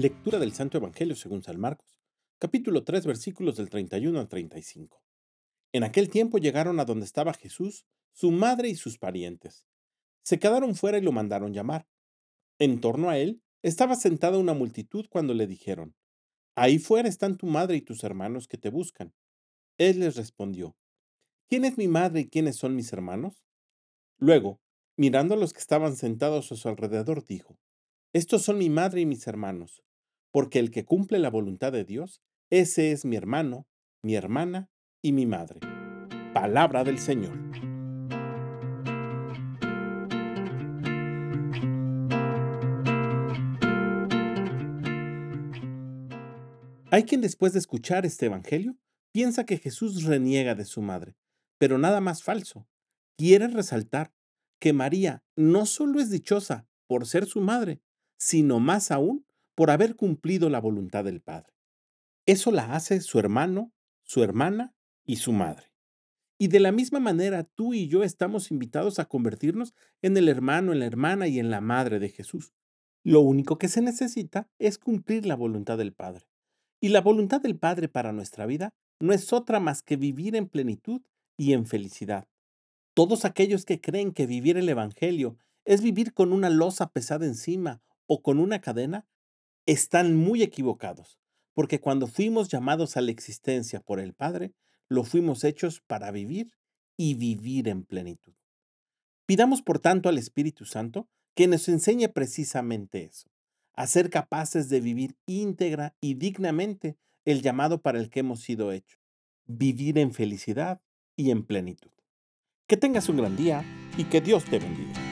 Lectura del Santo Evangelio según San Marcos, capítulo 3, versículos del 31 al 35. En aquel tiempo llegaron a donde estaba Jesús, su madre y sus parientes. Se quedaron fuera y lo mandaron llamar. En torno a él estaba sentada una multitud cuando le dijeron, Ahí fuera están tu madre y tus hermanos que te buscan. Él les respondió, ¿quién es mi madre y quiénes son mis hermanos? Luego, mirando a los que estaban sentados a su alrededor, dijo, Estos son mi madre y mis hermanos porque el que cumple la voluntad de Dios, ese es mi hermano, mi hermana y mi madre. Palabra del Señor. Hay quien después de escuchar este Evangelio piensa que Jesús reniega de su madre, pero nada más falso. Quiere resaltar que María no solo es dichosa por ser su madre, sino más aún por haber cumplido la voluntad del Padre. Eso la hace su hermano, su hermana y su madre. Y de la misma manera, tú y yo estamos invitados a convertirnos en el hermano, en la hermana y en la madre de Jesús. Lo único que se necesita es cumplir la voluntad del Padre. Y la voluntad del Padre para nuestra vida no es otra más que vivir en plenitud y en felicidad. Todos aquellos que creen que vivir el Evangelio es vivir con una losa pesada encima o con una cadena, están muy equivocados, porque cuando fuimos llamados a la existencia por el Padre, lo fuimos hechos para vivir y vivir en plenitud. Pidamos por tanto al Espíritu Santo que nos enseñe precisamente eso, a ser capaces de vivir íntegra y dignamente el llamado para el que hemos sido hechos, vivir en felicidad y en plenitud. Que tengas un gran día y que Dios te bendiga.